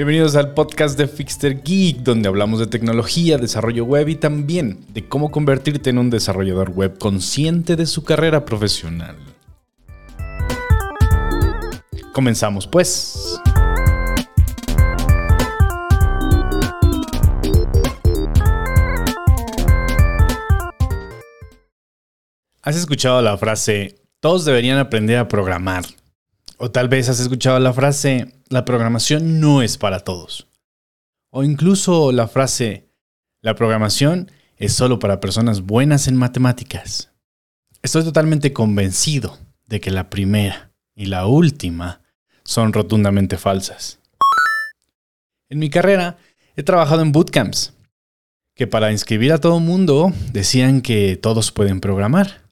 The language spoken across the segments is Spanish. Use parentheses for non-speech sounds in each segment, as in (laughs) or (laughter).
Bienvenidos al podcast de Fixter Geek, donde hablamos de tecnología, desarrollo web y también de cómo convertirte en un desarrollador web consciente de su carrera profesional. Comenzamos pues. ¿Has escuchado la frase, todos deberían aprender a programar? O tal vez has escuchado la frase, la programación no es para todos. O incluso la frase, la programación es solo para personas buenas en matemáticas. Estoy totalmente convencido de que la primera y la última son rotundamente falsas. En mi carrera he trabajado en bootcamps, que para inscribir a todo mundo decían que todos pueden programar.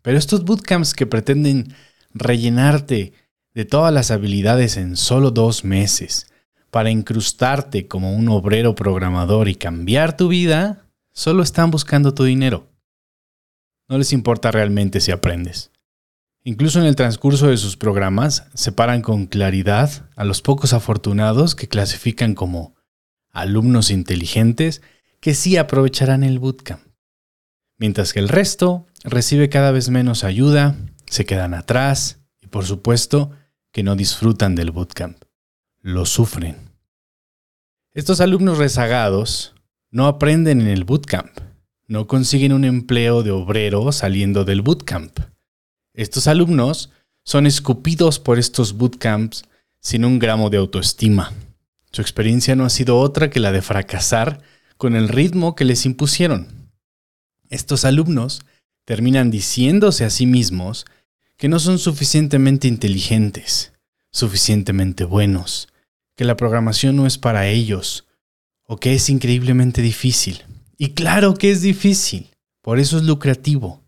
Pero estos bootcamps que pretenden rellenarte de todas las habilidades en solo dos meses para incrustarte como un obrero programador y cambiar tu vida, solo están buscando tu dinero. No les importa realmente si aprendes. Incluso en el transcurso de sus programas separan con claridad a los pocos afortunados que clasifican como alumnos inteligentes que sí aprovecharán el bootcamp, mientras que el resto recibe cada vez menos ayuda, se quedan atrás y por supuesto que no disfrutan del bootcamp, lo sufren. Estos alumnos rezagados no aprenden en el bootcamp, no consiguen un empleo de obrero saliendo del bootcamp. Estos alumnos son escupidos por estos bootcamps sin un gramo de autoestima. Su experiencia no ha sido otra que la de fracasar con el ritmo que les impusieron. Estos alumnos terminan diciéndose a sí mismos que no son suficientemente inteligentes, suficientemente buenos, que la programación no es para ellos, o que es increíblemente difícil. Y claro que es difícil, por eso es lucrativo,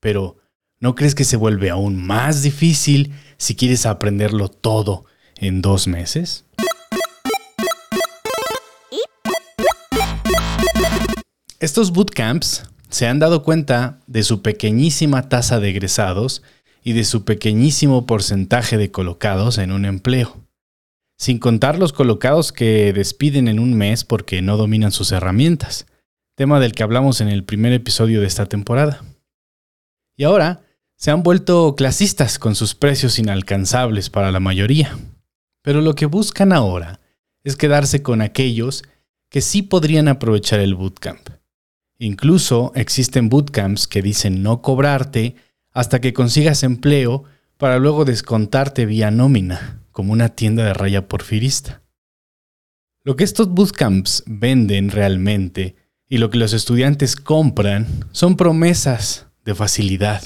pero ¿no crees que se vuelve aún más difícil si quieres aprenderlo todo en dos meses? Estos bootcamps se han dado cuenta de su pequeñísima tasa de egresados y de su pequeñísimo porcentaje de colocados en un empleo, sin contar los colocados que despiden en un mes porque no dominan sus herramientas, tema del que hablamos en el primer episodio de esta temporada. Y ahora se han vuelto clasistas con sus precios inalcanzables para la mayoría, pero lo que buscan ahora es quedarse con aquellos que sí podrían aprovechar el bootcamp. Incluso existen bootcamps que dicen no cobrarte hasta que consigas empleo para luego descontarte vía nómina, como una tienda de raya porfirista. Lo que estos bootcamps venden realmente y lo que los estudiantes compran son promesas de facilidad.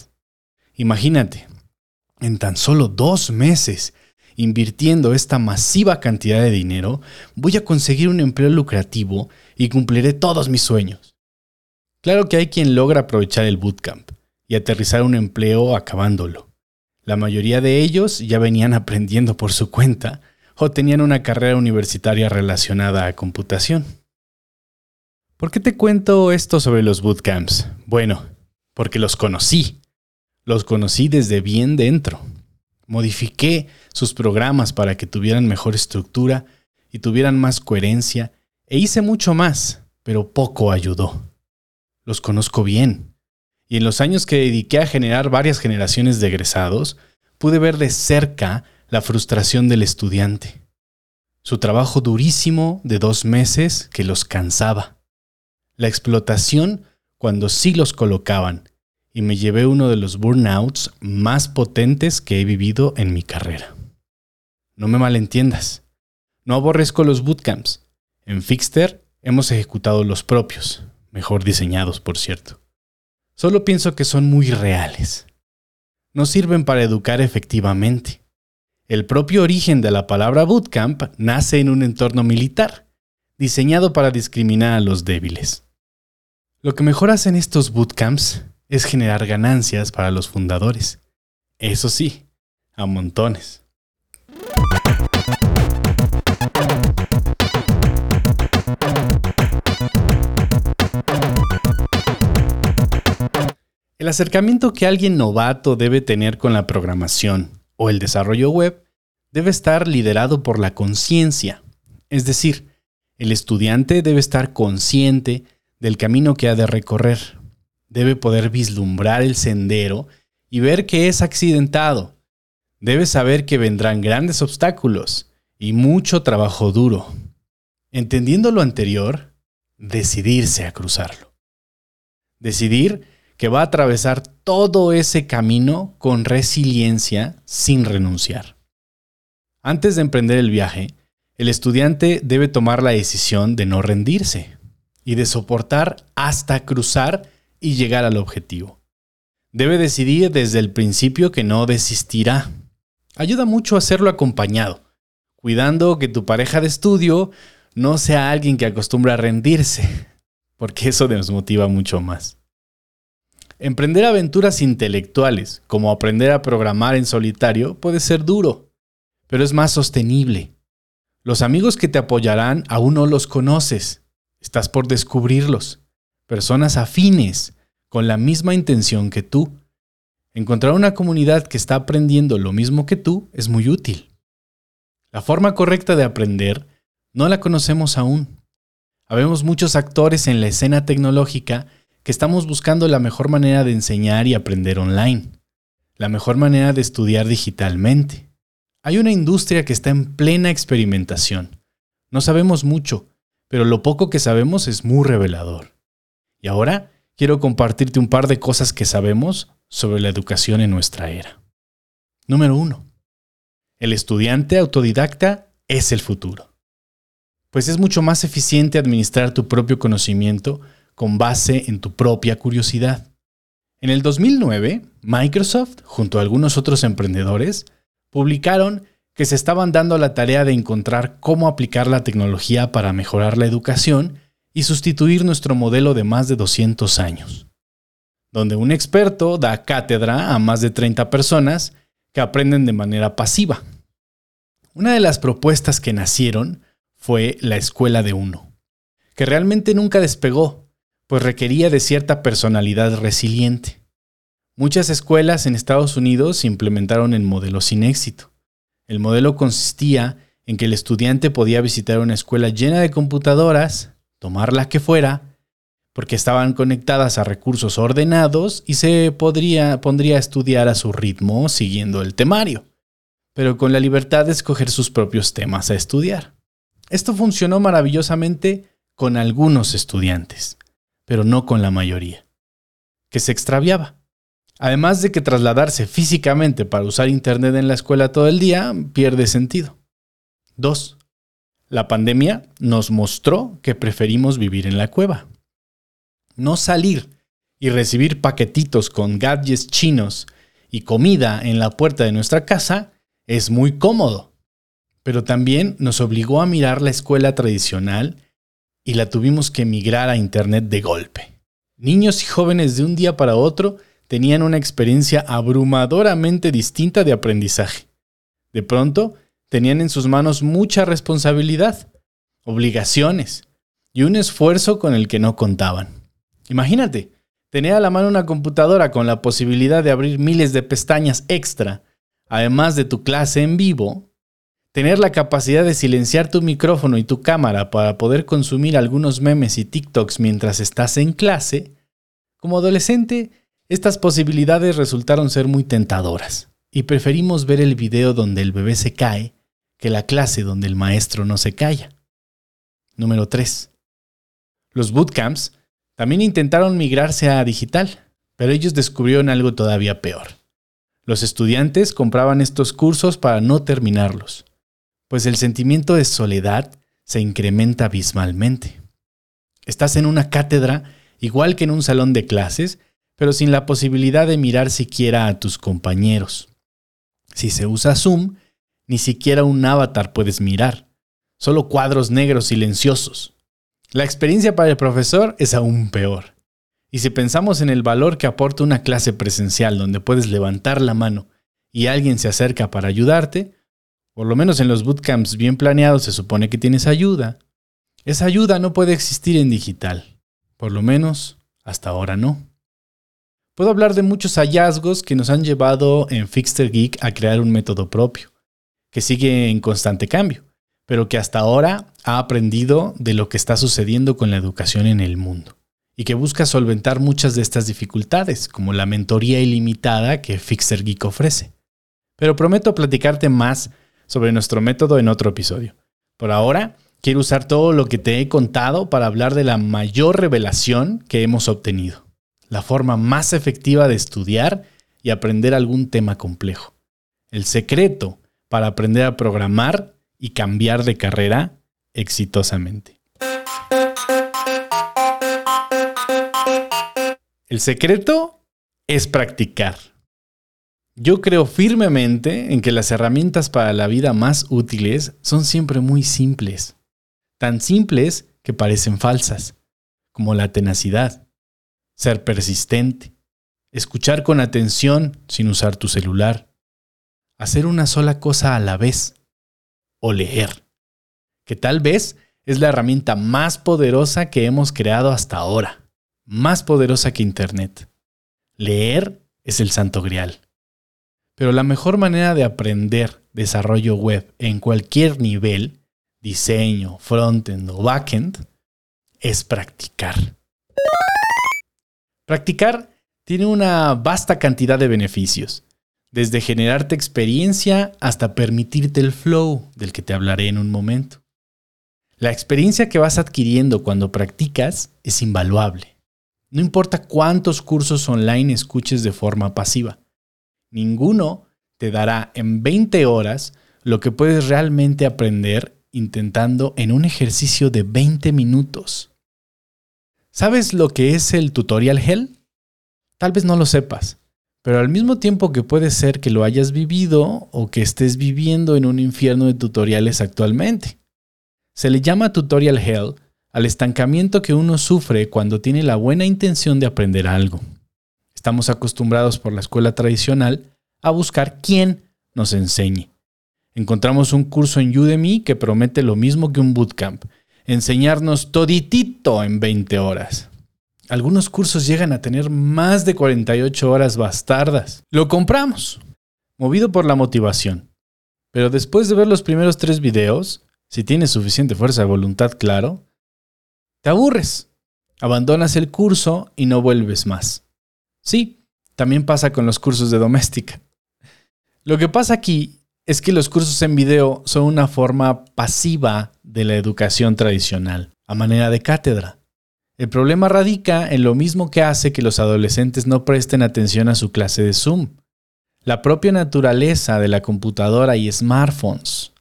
Imagínate, en tan solo dos meses, invirtiendo esta masiva cantidad de dinero, voy a conseguir un empleo lucrativo y cumpliré todos mis sueños. Claro que hay quien logra aprovechar el bootcamp, y aterrizar un empleo acabándolo. La mayoría de ellos ya venían (laughs) aprendiendo por su cuenta o tenían una carrera universitaria relacionada a computación. ¿Por qué te cuento esto sobre los bootcamps? Bueno, porque los conocí. Los conocí desde bien dentro. Modifiqué sus programas para que tuvieran mejor estructura y tuvieran más coherencia e hice mucho más, pero poco ayudó. Los conozco bien y en los años que dediqué a generar varias generaciones de egresados, pude ver de cerca la frustración del estudiante. Su trabajo durísimo de dos meses que los cansaba. La explotación cuando sí los colocaban. Y me llevé uno de los burnouts más potentes que he vivido en mi carrera. No me malentiendas. No aborrezco los bootcamps. En Fixter hemos ejecutado los propios, mejor diseñados, por cierto. Solo pienso que son muy reales. No sirven para educar efectivamente. El propio origen de la palabra bootcamp nace en un entorno militar, diseñado para discriminar a los débiles. Lo que mejor hacen estos bootcamps es generar ganancias para los fundadores. Eso sí, a montones. El acercamiento que alguien novato debe tener con la programación o el desarrollo web debe estar liderado por la conciencia, Es decir, el estudiante debe estar consciente del camino que ha de recorrer. Debe poder vislumbrar el sendero y ver que es accidentado. Debe saber que vendrán grandes obstáculos y mucho trabajo duro. Entendiendo lo anterior, decidirse a cruzarlo. Decidir que va a atravesar todo ese camino con resiliencia sin renunciar. Antes de emprender el viaje, el estudiante debe tomar la decisión de no rendirse y de soportar hasta cruzar y llegar al objetivo. Debe decidir desde el principio que no desistirá. Ayuda mucho hacerlo acompañado, cuidando que tu pareja de estudio no sea alguien que acostumbra a rendirse, porque eso desmotiva mucho más. Emprender aventuras intelectuales, como aprender a programar en solitario, puede ser duro, pero es más sostenible. Los amigos que te apoyarán aún no los conoces, estás por descubrirlos. Personas afines, con la misma intención que tú. Encontrar una comunidad que está aprendiendo lo mismo que tú es muy útil. La forma correcta de aprender no la conocemos aún. Habemos muchos actores en la escena tecnológica que estamos buscando la mejor manera de enseñar y aprender online, la mejor manera de estudiar digitalmente. Hay una industria que está en plena experimentación. No sabemos mucho, pero lo poco que sabemos es muy revelador. Y ahora quiero compartirte un par de cosas que sabemos sobre la educación en nuestra era. Número 1. El estudiante autodidacta es el futuro. Pues es mucho más eficiente administrar tu propio conocimiento con base en tu propia curiosidad. En el 2009, Microsoft, junto a algunos otros emprendedores, publicaron que se estaban dando la tarea de encontrar cómo aplicar la tecnología para mejorar la educación y sustituir nuestro modelo de más de 200 años, donde un experto da cátedra a más de 30 personas que aprenden de manera pasiva. Una de las propuestas que nacieron fue la escuela de uno, que realmente nunca despegó pues requería de cierta personalidad resiliente. Muchas escuelas en Estados Unidos implementaron el modelo sin éxito. El modelo consistía en que el estudiante podía visitar una escuela llena de computadoras, tomar la que fuera, porque estaban conectadas a recursos ordenados y se podría, pondría a estudiar a su ritmo siguiendo el temario, pero con la libertad de escoger sus propios temas a estudiar. Esto funcionó maravillosamente con algunos estudiantes pero no con la mayoría, que se extraviaba. Además de que trasladarse físicamente para usar Internet en la escuela todo el día pierde sentido. 2. La pandemia nos mostró que preferimos vivir en la cueva. No salir y recibir paquetitos con gadgets chinos y comida en la puerta de nuestra casa es muy cómodo, pero también nos obligó a mirar la escuela tradicional y la tuvimos que migrar a Internet de golpe. Niños y jóvenes de un día para otro tenían una experiencia abrumadoramente distinta de aprendizaje. De pronto, tenían en sus manos mucha responsabilidad, obligaciones y un esfuerzo con el que no contaban. Imagínate, tener a la mano una computadora con la posibilidad de abrir miles de pestañas extra, además de tu clase en vivo, Tener la capacidad de silenciar tu micrófono y tu cámara para poder consumir algunos memes y TikToks mientras estás en clase, como adolescente, estas posibilidades resultaron ser muy tentadoras, y preferimos ver el video donde el bebé se cae que la clase donde el maestro no se calla. Número 3. Los bootcamps también intentaron migrarse a digital, pero ellos descubrieron algo todavía peor. Los estudiantes compraban estos cursos para no terminarlos pues el sentimiento de soledad se incrementa abismalmente. Estás en una cátedra igual que en un salón de clases, pero sin la posibilidad de mirar siquiera a tus compañeros. Si se usa Zoom, ni siquiera un avatar puedes mirar, solo cuadros negros silenciosos. La experiencia para el profesor es aún peor. Y si pensamos en el valor que aporta una clase presencial donde puedes levantar la mano y alguien se acerca para ayudarte, por lo menos en los bootcamps bien planeados se supone que tienes ayuda. Esa ayuda no puede existir en digital. Por lo menos hasta ahora no. Puedo hablar de muchos hallazgos que nos han llevado en Fixter Geek a crear un método propio, que sigue en constante cambio, pero que hasta ahora ha aprendido de lo que está sucediendo con la educación en el mundo y que busca solventar muchas de estas dificultades, como la mentoría ilimitada que Fixer Geek ofrece. Pero prometo platicarte más sobre nuestro método en otro episodio. Por ahora, quiero usar todo lo que te he contado para hablar de la mayor revelación que hemos obtenido, la forma más efectiva de estudiar y aprender algún tema complejo. El secreto para aprender a programar y cambiar de carrera exitosamente. El secreto es practicar. Yo creo firmemente en que las herramientas para la vida más útiles son siempre muy simples, tan simples que parecen falsas, como la tenacidad, ser persistente, escuchar con atención sin usar tu celular, hacer una sola cosa a la vez o leer, que tal vez es la herramienta más poderosa que hemos creado hasta ahora, más poderosa que Internet. Leer es el santo grial. Pero la mejor manera de aprender desarrollo web en cualquier nivel, diseño, frontend o backend, es practicar. Practicar tiene una vasta cantidad de beneficios, desde generarte experiencia hasta permitirte el flow del que te hablaré en un momento. La experiencia que vas adquiriendo cuando practicas es invaluable. No importa cuántos cursos online escuches de forma pasiva, ninguno te dará en 20 horas lo que puedes realmente aprender intentando en un ejercicio de 20 minutos. ¿Sabes lo que es el tutorial hell? Tal vez no lo sepas, pero al mismo tiempo que puede ser que lo hayas vivido o que estés viviendo en un infierno de tutoriales actualmente. Se le llama tutorial hell al estancamiento que uno sufre cuando tiene la buena intención de aprender algo. Estamos acostumbrados por la escuela tradicional a buscar quién nos enseñe. Encontramos un curso en Udemy que promete lo mismo que un bootcamp, enseñarnos toditito en 20 horas. Algunos cursos llegan a tener más de 48 horas bastardas. Lo compramos, movido por la motivación. Pero después de ver los primeros tres videos, si tienes suficiente fuerza de voluntad, claro, te aburres. Abandonas el curso y no vuelves más. Sí, también pasa con los cursos de doméstica. Lo que pasa aquí es que los cursos en video son una forma pasiva de la educación tradicional, a manera de cátedra. El problema radica en lo mismo que hace que los adolescentes no presten atención a su clase de Zoom. La propia naturaleza de la computadora y smartphones,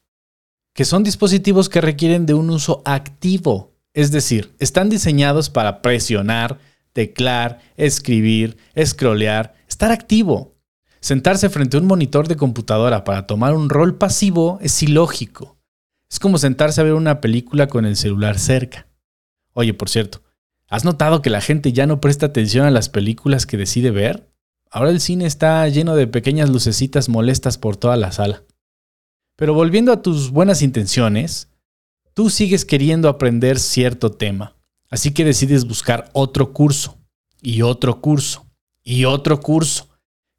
que son dispositivos que requieren de un uso activo, es decir, están diseñados para presionar, teclar, escribir, scrollear, estar activo. Sentarse frente a un monitor de computadora para tomar un rol pasivo es ilógico. Es como sentarse a ver una película con el celular cerca. Oye, por cierto, ¿Has notado que la gente ya no presta atención a las películas que decide ver? Ahora el cine está lleno de pequeñas lucecitas molestas por toda la sala. Pero volviendo a tus buenas intenciones, tú sigues queriendo aprender cierto tema, así que decides buscar otro curso, y otro curso, y otro curso,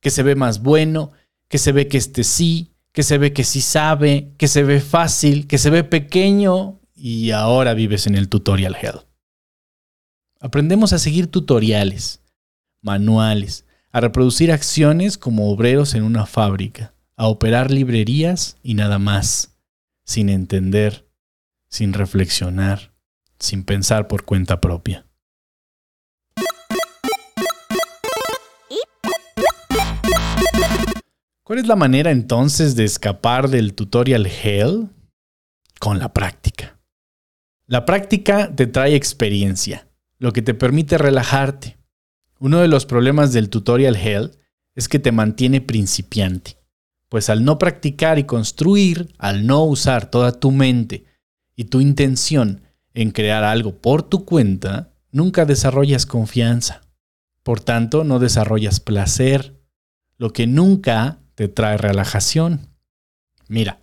que se ve más bueno, que se ve que este sí, que se ve que sí sabe, que se ve fácil, que se ve pequeño, y ahora vives en el tutorial hell. Aprendemos a seguir tutoriales, manuales, a reproducir acciones como obreros en una fábrica, a operar librerías y nada más, sin entender, sin reflexionar, sin pensar por cuenta propia. ¿Cuál es la manera entonces de escapar del tutorial hell? Con la práctica. La práctica te trae experiencia lo que te permite relajarte. Uno de los problemas del tutorial Hell es que te mantiene principiante, pues al no practicar y construir, al no usar toda tu mente y tu intención en crear algo por tu cuenta, nunca desarrollas confianza. Por tanto, no desarrollas placer, lo que nunca te trae relajación. Mira,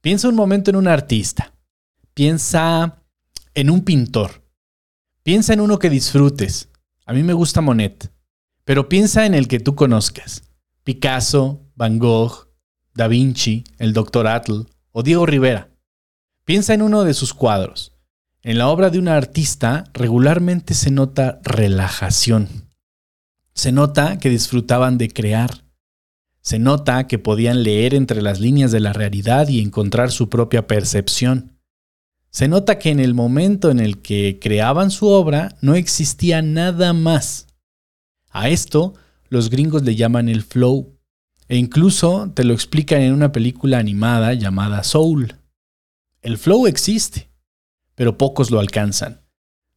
piensa un momento en un artista, piensa en un pintor Piensa en uno que disfrutes. A mí me gusta Monet, pero piensa en el que tú conozcas. Picasso, Van Gogh, Da Vinci, el Dr. Atle o Diego Rivera. Piensa en uno de sus cuadros. En la obra de un artista regularmente se nota relajación. Se nota que disfrutaban de crear. Se nota que podían leer entre las líneas de la realidad y encontrar su propia percepción. Se nota que en el momento en el que creaban su obra no existía nada más. A esto los gringos le llaman el flow, e incluso te lo explican en una película animada llamada Soul. El flow existe, pero pocos lo alcanzan.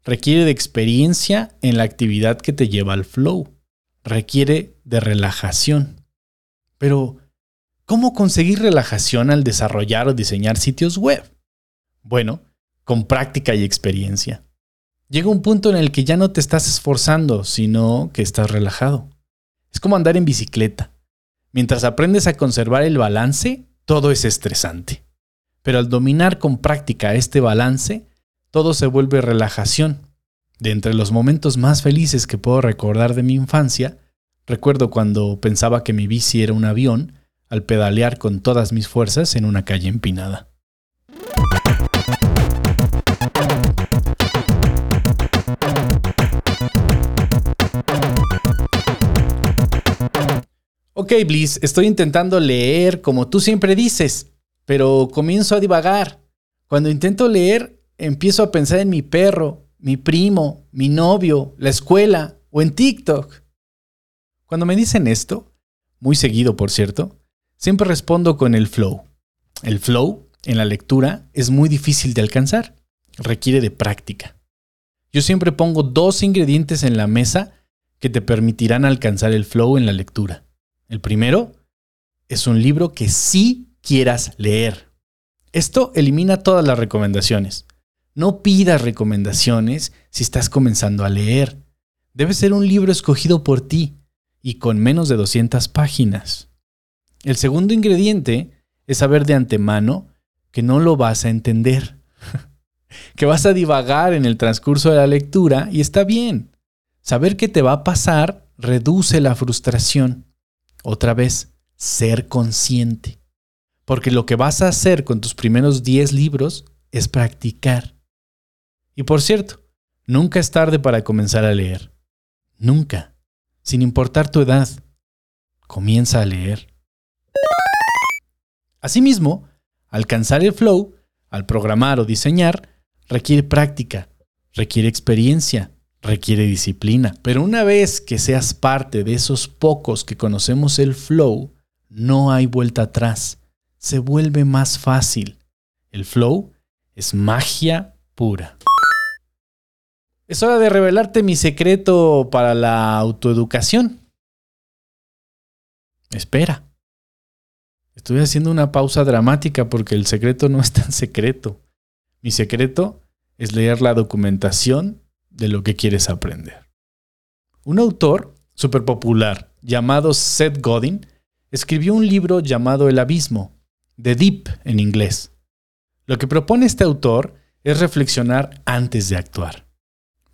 Requiere de experiencia en la actividad que te lleva al flow. Requiere de relajación. Pero, ¿cómo conseguir relajación al desarrollar o diseñar sitios web? Bueno, con práctica y experiencia. Llega un punto en el que ya no te estás esforzando, sino que estás relajado. Es como andar en bicicleta. Mientras aprendes a conservar el balance, todo es estresante. Pero al dominar con práctica este balance, todo se vuelve relajación. De entre los momentos más felices que puedo recordar de mi infancia, recuerdo cuando pensaba que mi bici era un avión al pedalear con todas mis fuerzas en una calle empinada. Ok, Bliss, estoy intentando leer como tú siempre dices, pero comienzo a divagar. Cuando intento leer, empiezo a pensar en mi perro, mi primo, mi novio, la escuela o en TikTok. Cuando me dicen esto, muy seguido por cierto, siempre respondo con el flow. El flow en la lectura es muy difícil de alcanzar, requiere de práctica. Yo siempre pongo dos ingredientes en la mesa que te permitirán alcanzar el flow en la lectura. El primero es un libro que sí quieras leer. Esto elimina todas las recomendaciones. No pidas recomendaciones si estás comenzando a leer. Debe ser un libro escogido por ti y con menos de 200 páginas. El segundo ingrediente es saber de antemano que no lo vas a entender, (laughs) que vas a divagar en el transcurso de la lectura y está bien. Saber qué te va a pasar reduce la frustración. Otra vez, ser consciente. Porque lo que vas a hacer con tus primeros 10 libros es practicar. Y por cierto, nunca es tarde para comenzar a leer. Nunca. Sin importar tu edad. Comienza a leer. Asimismo, alcanzar el flow, al programar o diseñar, requiere práctica, requiere experiencia, requiere disciplina. Pero una vez que seas parte de esos pocos que conocemos el flow, no hay vuelta atrás se vuelve más fácil. El flow es magia pura. Es hora de revelarte mi secreto para la autoeducación. Espera. Estoy haciendo una pausa dramática porque el secreto no es tan secreto. Mi secreto es leer la documentación de lo que quieres aprender. Un autor súper popular llamado Seth Godin escribió un libro llamado El Abismo, The Deep en inglés. Lo que propone este autor es reflexionar antes de actuar.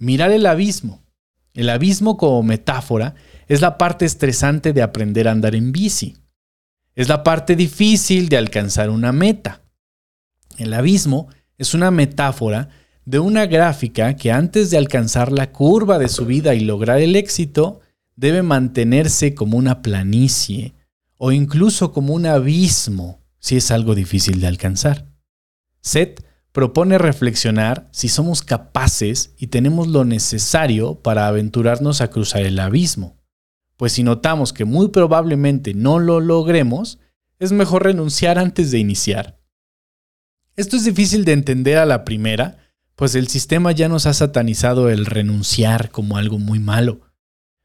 Mirar el abismo. El abismo como metáfora es la parte estresante de aprender a andar en bici. Es la parte difícil de alcanzar una meta. El abismo es una metáfora de una gráfica que antes de alcanzar la curva de su vida y lograr el éxito, debe mantenerse como una planicie o incluso como un abismo si es algo difícil de alcanzar. Seth propone reflexionar si somos capaces y tenemos lo necesario para aventurarnos a cruzar el abismo. Pues si notamos que muy probablemente no lo logremos, es mejor renunciar antes de iniciar. Esto es difícil de entender a la primera, pues el sistema ya nos ha satanizado el renunciar como algo muy malo.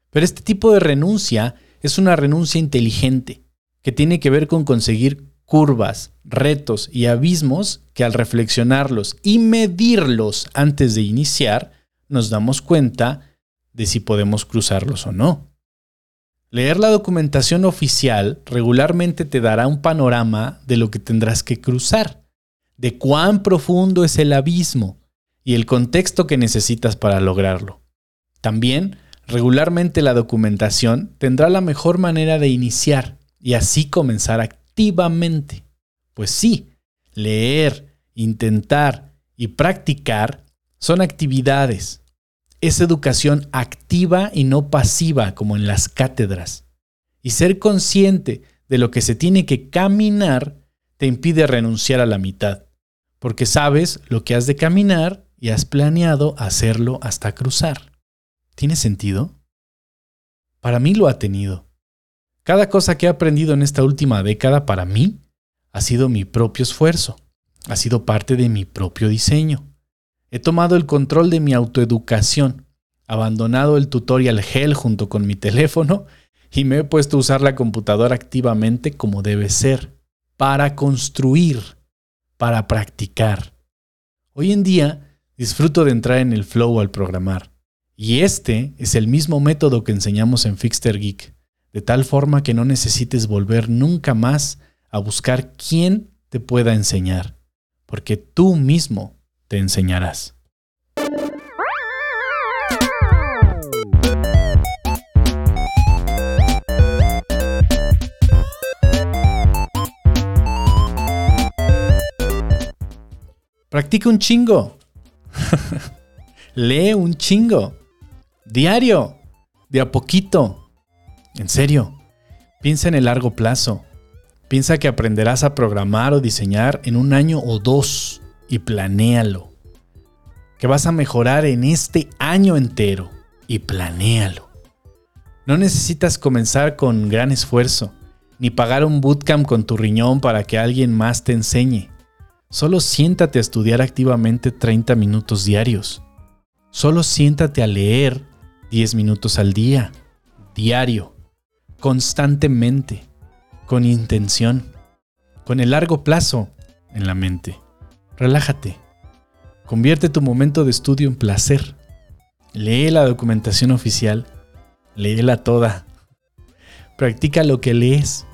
Pero este tipo de renuncia es una renuncia inteligente, que tiene que ver con conseguir curvas, retos y abismos que al reflexionarlos y medirlos antes de iniciar, nos damos cuenta de si podemos cruzarlos o no. Leer la documentación oficial regularmente te dará un panorama de lo que tendrás que cruzar, de cuán profundo es el abismo y el contexto que necesitas para lograrlo. También, regularmente la documentación tendrá la mejor manera de iniciar y así comenzar a Pues sí, leer intentar y practicar son actividades. Es educación activa y no pasiva como en las cátedras. Y ser consciente de lo que se tiene que caminar te impide renunciar a la mitad, porque sabes lo que has de caminar y has planeado hacerlo hasta cruzar. ¿Tiene sentido? Para mí lo ha tenido. Cada cosa que he aprendido en esta última década para mí ha sido mi propio esfuerzo, ha sido parte de mi propio diseño. He tomado el control de mi autoeducación, abandonado el tutorial Hell junto con mi teléfono y me he puesto a usar la computadora activamente como debe ser, para construir, para practicar. Hoy en día disfruto de entrar en el flow al programar, y este es el mismo método que enseñamos en Fixter Geek, de tal forma que no necesites volver nunca más a buscar quién te pueda enseñar, porque tú mismo te enseñarás. Practica un chingo. (laughs) Lee un chingo. Diario. De a poquito. En serio. Piensa en el largo plazo. Piensa que aprenderás a programar o diseñar en un año o dos y planéalo. Que vas a mejorar en este año entero y planéalo. No necesitas comenzar con gran esfuerzo, ni pagar un bootcamp con tu riñón para que alguien más te enseñe. Solo siéntate a estudiar activamente 30 minutos diarios. Solo siéntate a leer 10 minutos al día, diario, constantemente, con intención, con el largo plazo en la mente. Relájate. Convierte tu momento de estudio en placer. Lee la documentación oficial. Léela toda. Practica lo que lees.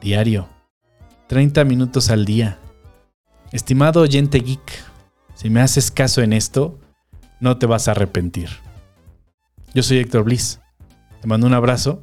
Diario. 30 minutos al día. Estimado oyente geek, si me haces caso en esto, no te vas a arrepentir. Yo soy Héctor Bliss. Te mando un abrazo